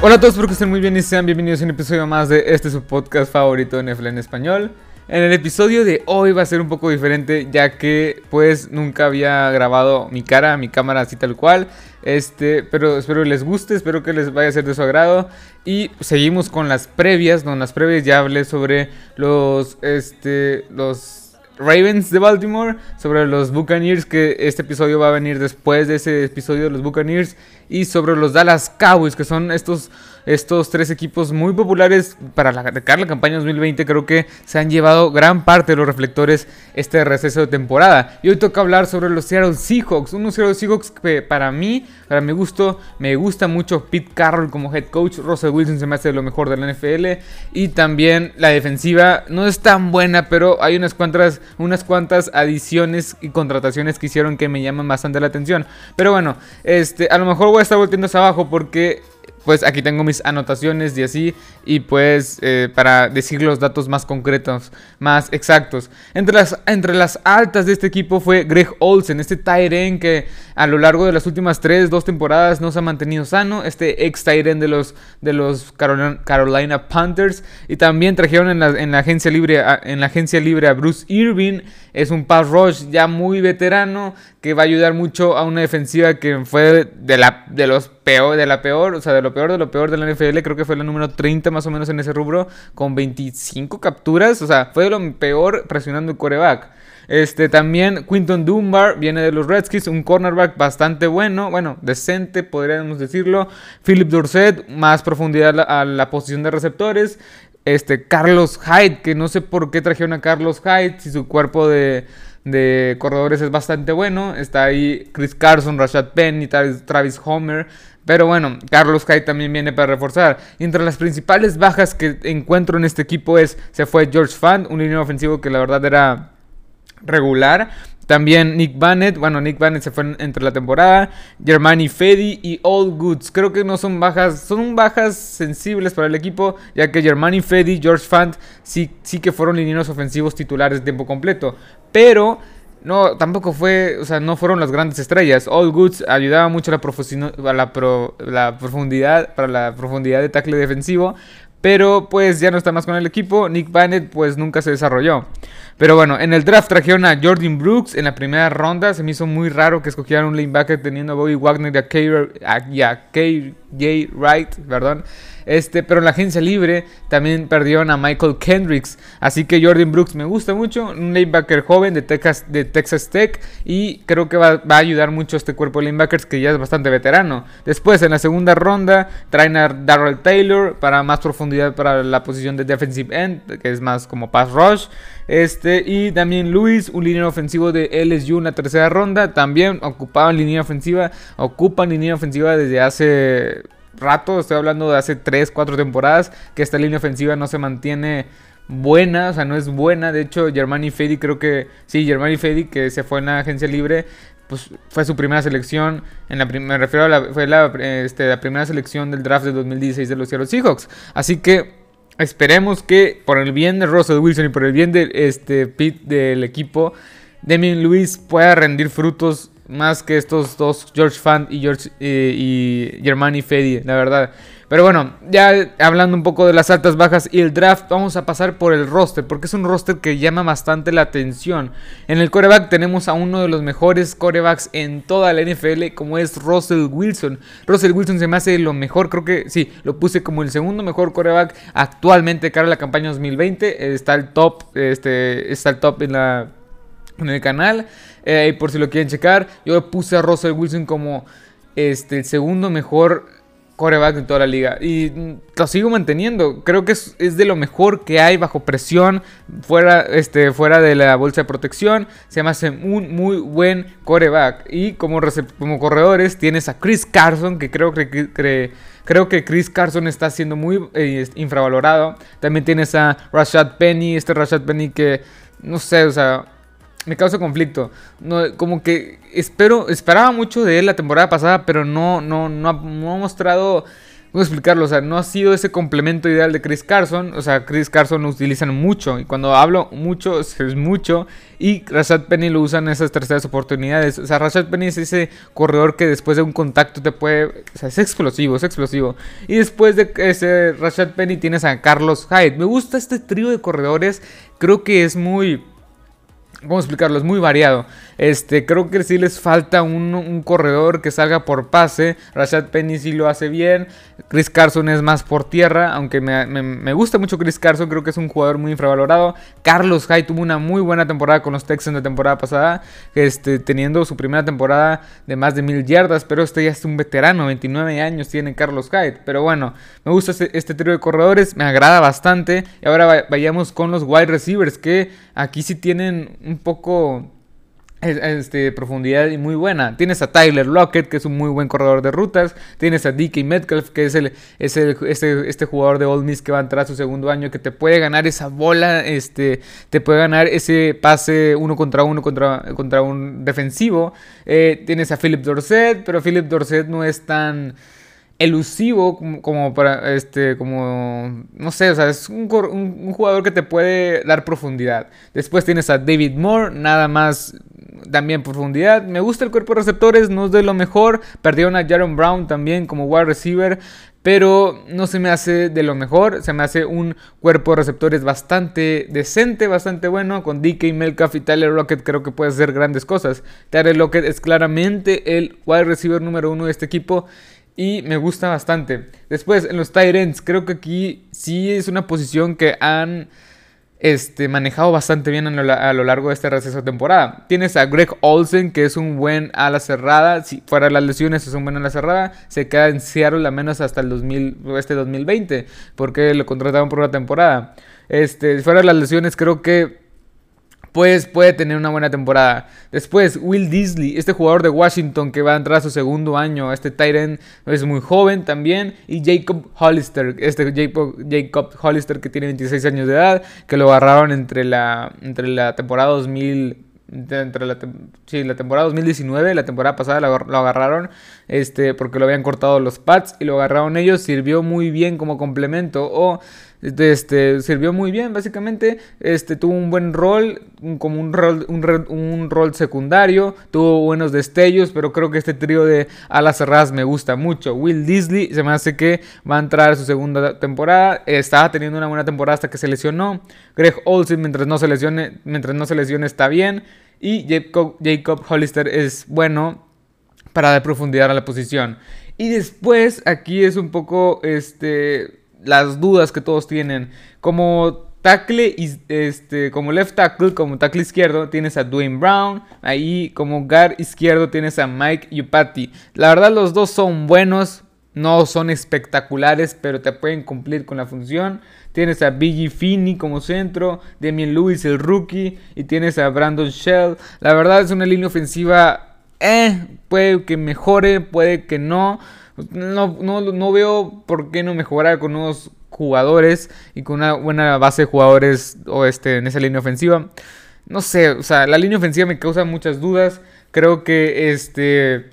Hola a todos, espero que estén muy bien y sean bienvenidos a un episodio más de este su podcast favorito NFL en español. En el episodio de hoy va a ser un poco diferente ya que pues nunca había grabado mi cara, mi cámara así tal cual. Este, pero espero les guste, espero que les vaya a ser de su agrado. Y seguimos con las previas, donde las previas ya hablé sobre los, este, los Ravens de Baltimore, sobre los Buccaneers, que este episodio va a venir después de ese episodio de los Buccaneers, y sobre los Dallas Cowboys, que son estos estos tres equipos muy populares para la, la campaña 2020 creo que se han llevado gran parte de los reflectores este receso de temporada. Y hoy toca hablar sobre los Seattle Seahawks, unos Seattle Seahawks que para mí, para mi gusto, me gusta mucho Pete Carroll como head coach, Russell Wilson se me hace lo mejor de la NFL y también la defensiva no es tan buena, pero hay unas cuantas, unas cuantas adiciones y contrataciones que hicieron que me llaman bastante la atención. Pero bueno, este, a lo mejor voy a estar volteando hacia abajo porque pues aquí tengo mis anotaciones y así, y pues eh, para decir los datos más concretos, más exactos. Entre las, entre las altas de este equipo fue Greg Olsen, este Tyren que a lo largo de las últimas 3, 2 temporadas no se ha mantenido sano, este ex Tyren de los, de los Carolina, Panthers, y también trajeron en la, en la, agencia libre, en la agencia libre a Bruce Irving, es un pass rush ya muy veterano que va a ayudar mucho a una defensiva que fue de la, de los peor, de la peor, o sea, de lo peor de lo peor de la NFL, creo que fue la número 30 más o menos en ese rubro, con 25 capturas, o sea, fue de lo peor presionando el coreback. Este, también Quinton Dunbar viene de los Redskins, un cornerback bastante bueno, bueno, decente, podríamos decirlo. Philip Dorset, más profundidad a la posición de receptores. Este, Carlos Hyde, que no sé por qué trajeron a Carlos Hyde, si su cuerpo de, corredores es bastante bueno. Está ahí Chris Carson, Rashad Penny, Travis Homer. Pero bueno, Carlos Hyde también viene para reforzar. Y entre las principales bajas que encuentro en este equipo es, se fue George Fant, un línea ofensivo que la verdad era regular. También Nick Bannett, bueno, Nick Bannett se fue entre la temporada, Germani Fedi y All Goods. Creo que no son bajas, son bajas sensibles para el equipo, ya que Germani Fedi, George Fant sí, sí que fueron linieros ofensivos titulares de tiempo completo. Pero no, tampoco fue, o sea, no fueron las grandes estrellas. All Goods ayudaba mucho a la profundidad, para la profundidad de tackle defensivo, pero pues ya no está más con el equipo. Nick Bannett pues nunca se desarrolló. Pero bueno, en el draft trajeron a Jordan Brooks en la primera ronda. Se me hizo muy raro que escogieran un linebacker teniendo a Bobby Wagner y a K.J. Wright, perdón. Este, pero en la agencia libre también perdieron a Michael Kendricks. Así que Jordan Brooks me gusta mucho. Un linebacker joven de Texas, de Texas Tech. Y creo que va, a ayudar mucho a este cuerpo de linebackers que ya es bastante veterano. Después, en la segunda ronda, traen a Darrell Taylor para más profundidad para la posición de defensive end, que es más como pass rush. Este, y también Luis, un línea ofensivo de LSU en la tercera ronda. También ocupaban línea ofensiva. Ocupan línea ofensiva desde hace rato, estoy hablando de hace 3, 4 temporadas, que esta línea ofensiva no se mantiene buena, o sea, no es buena. De hecho, Germani Fedi creo que, sí, Germani Fedi que se fue en la agencia libre, pues fue su primera selección, en la me refiero a la, fue la, este, la primera selección del draft de 2016 de los Seattle Seahawks. Así que esperemos que por el bien de Russell Wilson y por el bien de este del equipo, Demian Lewis pueda rendir frutos más que estos dos, George Fant y, George, eh, y Germani Fedi, la verdad. Pero bueno, ya hablando un poco de las altas, bajas y el draft, vamos a pasar por el roster, porque es un roster que llama bastante la atención. En el coreback tenemos a uno de los mejores corebacks en toda la NFL, como es Russell Wilson. Russell Wilson se me hace lo mejor, creo que sí, lo puse como el segundo mejor coreback actualmente cara a la campaña 2020. Está el top, este, está el top en la en el canal. Eh, por si lo quieren checar, yo puse a Russell Wilson como este, el segundo mejor coreback de toda la liga. Y lo sigo manteniendo. Creo que es, de lo mejor que hay bajo presión. Fuera, este, fuera de la bolsa de protección. Se me hace un muy buen coreback. Y como, como corredores tienes a Chris Carson. Que creo que, creo que Chris Carson está siendo muy eh, infravalorado. También tienes a Rashad Penny. Este Rashad Penny que no sé, o sea me causa conflicto. No, como que espero, esperaba mucho de él la temporada pasada, pero no, no, no, ha, mostrado ¿Cómo explicarlo? O sea, no ha sido ese complemento ideal de Chris Carson. O sea, Chris Carson lo utilizan mucho. Y cuando hablo mucho, es mucho. Y Rashad Penny lo usan en esas terceras oportunidades. O sea, Rashad Penny es ese corredor que después de un contacto te puede. O sea, es explosivo, es explosivo. Y después de ese Rashad Penny tienes a Carlos Hyde. Me gusta este trío de corredores. Creo que es muy ¿Cómo explicarlo? Es muy variado. Este, creo que sí les falta un, corredor que salga por pase. Rashad Penny sí lo hace bien. Chris Carson es más por tierra. Aunque me, gusta mucho Chris Carson. Creo que es un jugador muy infravalorado. Carlos Hyde tuvo una muy buena temporada con los Texans de temporada pasada. Este, teniendo su primera temporada de más de mil yardas. Pero este ya es un veterano. 29 años tiene Carlos Hyde. Pero bueno, me gusta este, este trío de corredores. Me agrada bastante. Y ahora vayamos con los wide receivers. Que aquí sí tienen un poco este, profundidad y muy buena. Tienes a Tyler Lockett, que es un muy buen corredor de rutas. Tienes a DK Metcalf, que es, el, es el, este, este, jugador de Old Miss que va a entrar a su segundo año, que te puede ganar esa bola, este, te puede ganar ese pase uno contra uno contra, contra un defensivo. Eh, tienes a Philip Dorset, pero Philip Dorset no es tan elusivo como, para este como no sé o sea es un, jugador que te puede dar profundidad después tienes a David Moore nada más también profundidad me gusta el cuerpo de receptores no es de lo mejor perdieron a Jaron Brown también como wide receiver pero no se me hace de lo mejor, se me hace un cuerpo de receptores bastante decente, bastante bueno, con DK Melcalf y Tyler Lockett creo que puede hacer grandes cosas. Tyler Lockett es claramente el wide receiver número uno de este equipo y me gusta bastante. Después, en los tight ends, creo que aquí sí es una posición que han este, manejado bastante bien a lo, largo de este receso de temporada. Tienes a Greg Olsen, que es un buen ala cerrada. Si fuera las lesiones, es un buen ala cerrada. Se queda en Seattle al menos hasta el 2000, este 2020, porque lo contrataron por una temporada. Este, fuera de las lesiones, creo que pues puede tener una buena temporada. Después, Will Disley, este jugador de Washington que va a entrar a su segundo año. Este Titan es muy joven también. Y Jacob Hollister, este Jacob, Jacob Hollister que tiene 26 años de edad, que lo agarraron entre la, entre la temporada 2000 entre la, sí, la temporada 2019, la temporada pasada lo, agarraron este, porque lo habían cortado los pads y lo agarraron ellos, sirvió muy bien como complemento o este, sirvió muy bien, básicamente. Este, tuvo un buen rol, como un rol, un, rol secundario. Tuvo buenos destellos, pero creo que este trío de alas cerradas me gusta mucho. Will Disley se me hace que va a entrar a su segunda temporada. Estaba teniendo una buena temporada hasta que se lesionó. Greg Olsen, mientras no se lesione, mientras no se lesione, está bien. Y Jacob, Jacob Hollister es bueno para dar profundidad a la posición. Y después, aquí es un poco este las dudas que todos tienen. Como tackle, este, como left tackle, como tackle izquierdo, tienes a Dwayne Brown. Ahí como guard izquierdo tienes a Mike Yupati. La verdad los dos son buenos, no son espectaculares, pero te pueden cumplir con la función. Tienes a Biggie Finney como centro, Damien Lewis el rookie y tienes a Brandon Shell. La verdad es una línea ofensiva, eh, puede que mejore, puede que no. No, no, veo por qué no mejorar con unos jugadores y con una buena base de jugadores o este, en esa línea ofensiva. No sé, o sea, la línea ofensiva me causa muchas dudas. Creo que este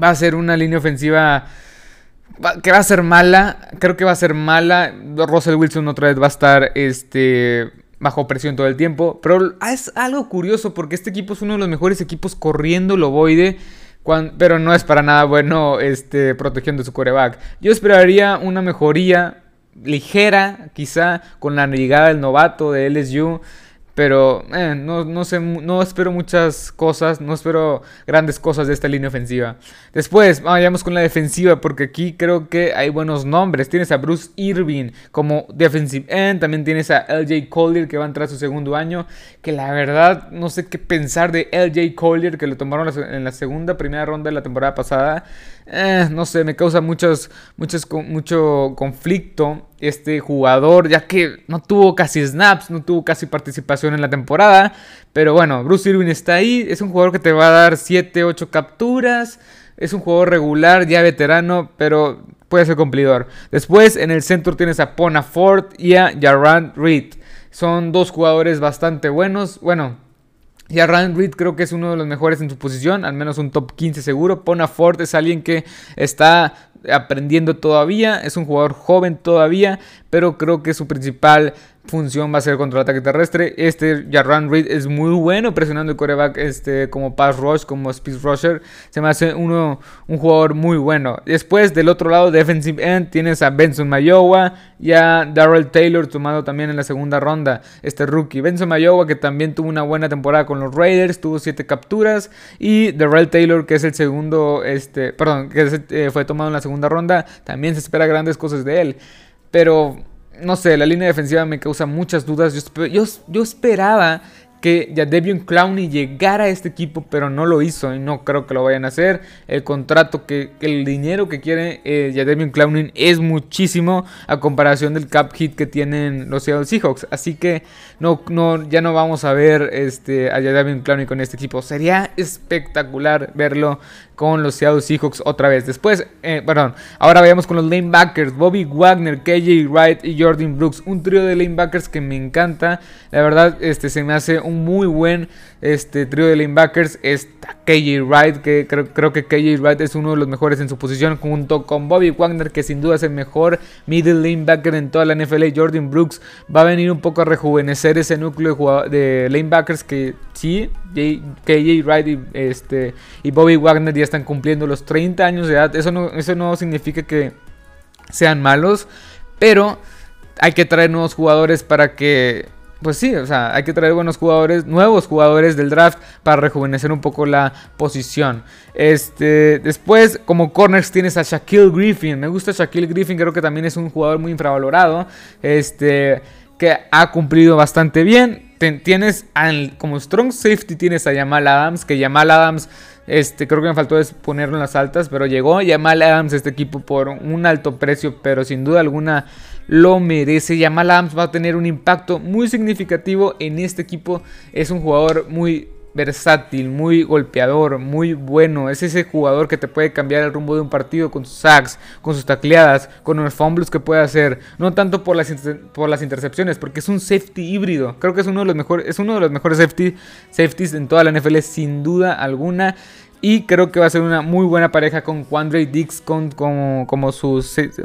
va a ser una línea ofensiva que va a ser mala. Creo que va a ser mala. Russell Wilson otra vez va a estar este bajo presión todo el tiempo. Pero es algo curioso porque este equipo es uno de los mejores equipos corriendo el pero no es para nada bueno este, protegiendo su coreback. Yo esperaría una mejoría ligera, quizá, con la llegada del novato de LSU. Pero eh, no, no, sé, no espero muchas cosas, no espero grandes cosas de esta línea ofensiva. Después, vayamos con la defensiva, porque aquí creo que hay buenos nombres. Tienes a Bruce Irving como defensive end, también tienes a LJ Collier que va a entrar a su segundo año. Que la verdad no sé qué pensar de LJ Collier, que lo tomaron en la segunda, primera ronda de la temporada pasada. Eh, no sé, me causa muchos, muchos, mucho conflicto este jugador, ya que no tuvo casi snaps, no tuvo casi participación en la temporada. Pero bueno, Bruce Irwin está ahí, es un jugador que te va a dar 7, 8 capturas. Es un jugador regular, ya veterano, pero puede ser cumplidor. Después en el centro tienes a Pona Ford y a Jaran Reed. Son dos jugadores bastante buenos. Bueno, y a Ryan Reed creo que es uno de los mejores en su posición, al menos un top 15 seguro. Pona Ford es alguien que está aprendiendo todavía, es un jugador joven todavía, pero creo que su principal función va a ser contra el ataque terrestre. Este Jarran Reed es muy bueno presionando el coreback este, como pass rush, como speed rusher. Se me hace uno, un jugador muy bueno. Después del otro lado, defensive end, tienes a Benson Mayowa y a Darrell Taylor tomado también en la segunda ronda. Este rookie. Benson Mayowa que también tuvo una buena temporada con los Raiders, tuvo 7 capturas. Y Darrell Taylor que es el segundo, este, perdón, que eh, fue tomado en la segunda ronda. También se espera grandes cosas de él. Pero no sé, la línea defensiva me causa muchas dudas. Yo, yo, esperaba que Debian Clowney llegara a este equipo, pero no lo hizo y no creo que lo vayan a hacer. El contrato que, el dinero que quiere eh, Debian Clowney es muchísimo a comparación del cap hit que tienen los Seattle Seahawks. Así que no, no, ya no vamos a ver este, a Debian Clowney con este equipo. Sería espectacular verlo con los Seattle Seahawks otra vez. Después, eh, perdón, ahora vayamos con los lanebackers. Bobby Wagner, KJ Wright y Jordan Brooks. Un trío de lanebackers que me encanta. La verdad, este se me hace un muy buen este trío de linebackers. Está KJ Wright, que creo, que KJ Wright es uno de los mejores en su posición, junto con Bobby Wagner, que sin duda es el mejor middle linebacker en toda la NFL. Jordan Brooks va a venir un poco a rejuvenecer ese núcleo de, de linebackers que sí, KJ Wright y, este, y Bobby Wagner ya están cumpliendo los 30 años de edad. Eso no, eso no significa que sean malos, pero hay que traer nuevos jugadores para que pues sí, o sea, hay que traer buenos jugadores, nuevos jugadores del draft para rejuvenecer un poco la posición. Este, después, como corners tienes a Shaquille Griffin. Me gusta Shaquille Griffin, creo que también es un jugador muy infravalorado. Este, que ha cumplido bastante bien. tienes como strong safety tienes a Jamal Adams, que Jamal Adams este, creo que me faltó ponerlo en las altas, pero llegó Jamal Adams este equipo por un alto precio, pero sin duda alguna lo merece. Jamal Adams va a tener un impacto muy significativo en este equipo. Es un jugador muy versátil, muy golpeador, muy bueno. Es ese jugador que te puede cambiar el rumbo de un partido con sus sacks, con sus tacleadas, con los fumbles que puede hacer. No tanto por las, por las intercepciones, porque es un safety híbrido. Creo que es uno de los mejores, es uno de los mejores safety, safeties en toda la NFL, sin duda alguna. Y creo que va a ser una muy buena pareja con Quandre Dix con, como, su,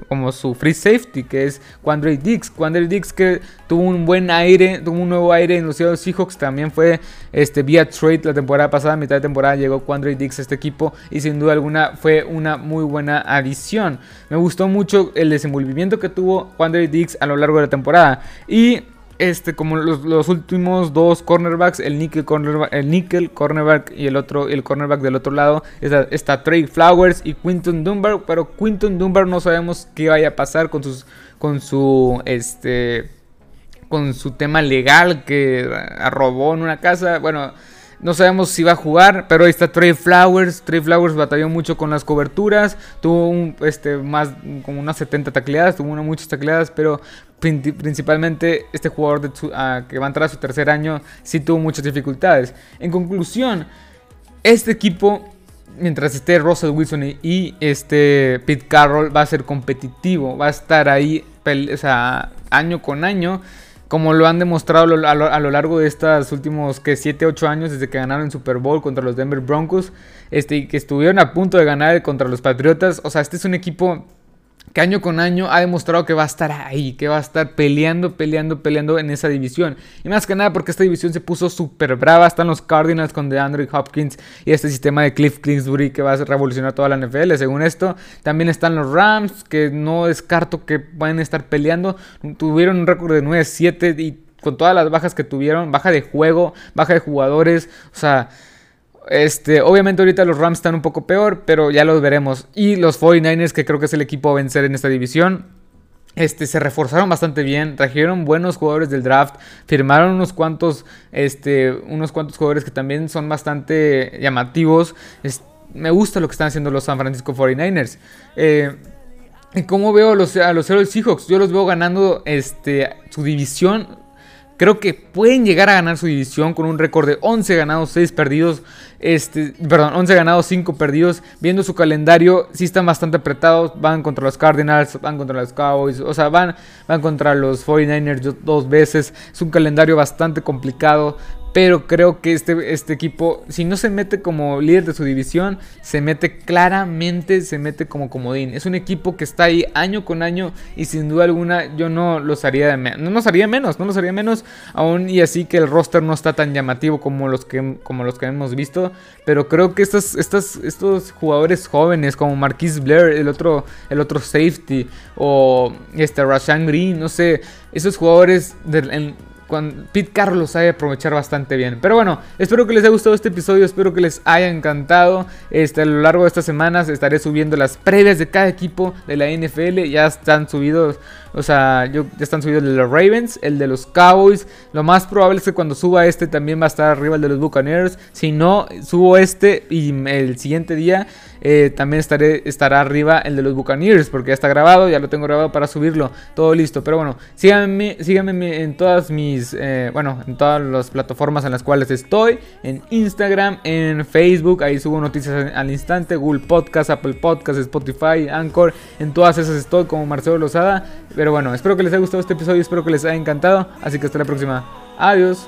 como su free safety, que es Quandre Dix. Quandre Dix que tuvo un buen aire, tuvo un nuevo aire en los Seahawks. También fue este, vía trade la temporada pasada, mitad de temporada llegó Quandre Dix a este equipo. Y sin duda alguna fue una muy buena adición. Me gustó mucho el desenvolvimiento que tuvo Quandre Dix a lo largo de la temporada. Y este, como los, últimos dos cornerbacks, el nickel, cornerback, el nickel cornerback y el otro, el cornerback del otro lado, está, Trey Flowers y Quinton Dunbar, pero Quinton Dunbar no sabemos qué vaya a pasar con sus, con su, este, con su tema legal que robó en una casa, bueno. No sabemos si va a jugar, pero ahí está Trey Flowers. Trey Flowers batalló mucho con las coberturas. Tuvo este, más como unas 70 tacleadas. Tuvo muchas tacleadas, pero principalmente este jugador que va a entrar a su tercer año sí tuvo muchas dificultades. En conclusión, este equipo, mientras esté Russell Wilson y, este Pete Carroll, va a ser competitivo, va a estar ahí año con año. Como lo han demostrado a lo, largo de estos últimos que 7, 8 años desde que ganaron el Super Bowl contra los Denver Broncos, este, que estuvieron a punto de ganar contra los Patriotas. O sea, este es un equipo que año con año ha demostrado que va a estar ahí, que va a estar peleando, peleando, peleando en esa división. Y más que nada porque esta división se puso súper brava. Están los Cardinals con DeAndre Hopkins y este sistema de Cliff Kingsbury que va a revolucionar toda la NFL. Según esto, también están los Rams, que no descarto que pueden estar peleando. Tuvieron un récord de 9-7 y con todas las bajas que tuvieron, baja de juego, baja de jugadores, o sea este, obviamente ahorita los Rams están un poco peor, pero ya los veremos. Y los 49ers, que creo que es el equipo a vencer en esta división. Este, se reforzaron bastante bien, trajeron buenos jugadores del draft, firmaron unos cuantos, este, unos cuantos jugadores que también son bastante llamativos. me gusta lo que están haciendo los San Francisco 49ers. Eh, y como veo a los, a los Seahawks, yo los veo ganando este, su división Creo que pueden llegar a ganar su división con un récord de 11 ganados, 6 perdidos. Este, perdón, 11 ganados, 5 perdidos. Viendo su calendario, sí están bastante apretados. Van contra los Cardinals, van contra los Cowboys. O sea, van, van contra los 49ers dos veces. Es un calendario bastante complicado. Pero creo que este, este equipo, si no se mete como líder de su división, se mete claramente, se mete como comodín. Es un equipo que está ahí año con año y sin duda alguna yo no los haría de menos. No nos haría menos, no los haría menos. Aún y así que el roster no está tan llamativo como los que, como los que hemos visto. Pero creo que estos, estos jugadores jóvenes como Marquis Blair, el otro, el otro safety, o este Rashan Green, no sé, esos jugadores de, Pete Carlos sabe aprovechar bastante bien. Pero bueno, espero que les haya gustado este episodio, espero que les haya encantado. Este, a lo largo de estas semanas estaré subiendo las previas de cada equipo de la NFL. Ya están subidos, o sea, ya están subidos el de los Ravens, el de los Cowboys. Lo más probable es que cuando suba este también va a estar arriba el de los Buccaneers. Si no, subo este y el siguiente día eh, también estaré, estará arriba el de los Buccaneers, porque ya está grabado, ya lo tengo grabado para subirlo, todo listo. Pero bueno, síganme, síganme en todas mis, eh, bueno, en todas las plataformas en las cuales estoy, en Instagram, en Facebook, ahí subo noticias al instante, Google Podcast, Apple Podcast, Spotify, Anchor, en todas esas estoy como Marcelo Lozada. Pero bueno, espero que les haya gustado este episodio, espero que les haya encantado, así que hasta la próxima. Adiós.